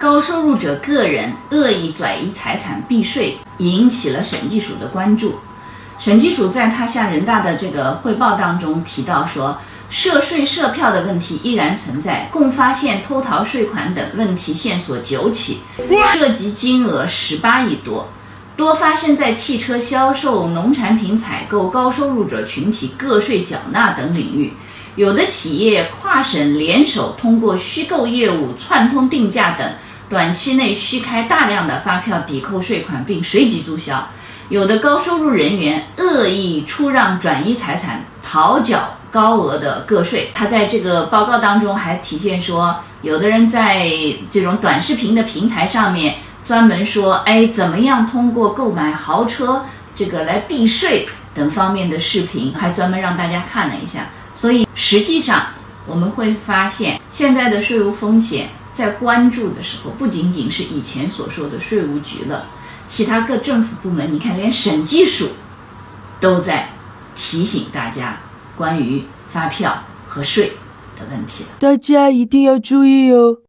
高收入者个人恶意转移财产避税，引起了审计署的关注。审计署在他向人大的这个汇报当中提到说，涉税涉票的问题依然存在，共发现偷逃税款等问题线索九起，涉及金额十八亿多。多发生在汽车销售、农产品采购、高收入者群体个税缴纳等领域。有的企业跨省联手，通过虚构业务、串通定价等，短期内虚开大量的发票抵扣税款，并随即注销。有的高收入人员恶意出让、转移财产，逃缴高额的个税。他在这个报告当中还体现说，有的人在这种短视频的平台上面。专门说，哎，怎么样通过购买豪车这个来避税等方面的视频，还专门让大家看了一下。所以实际上我们会发现，现在的税务风险在关注的时候，不仅仅是以前所说的税务局了，其他各政府部门，你看连审计署都在提醒大家关于发票和税的问题了。大家一定要注意哦。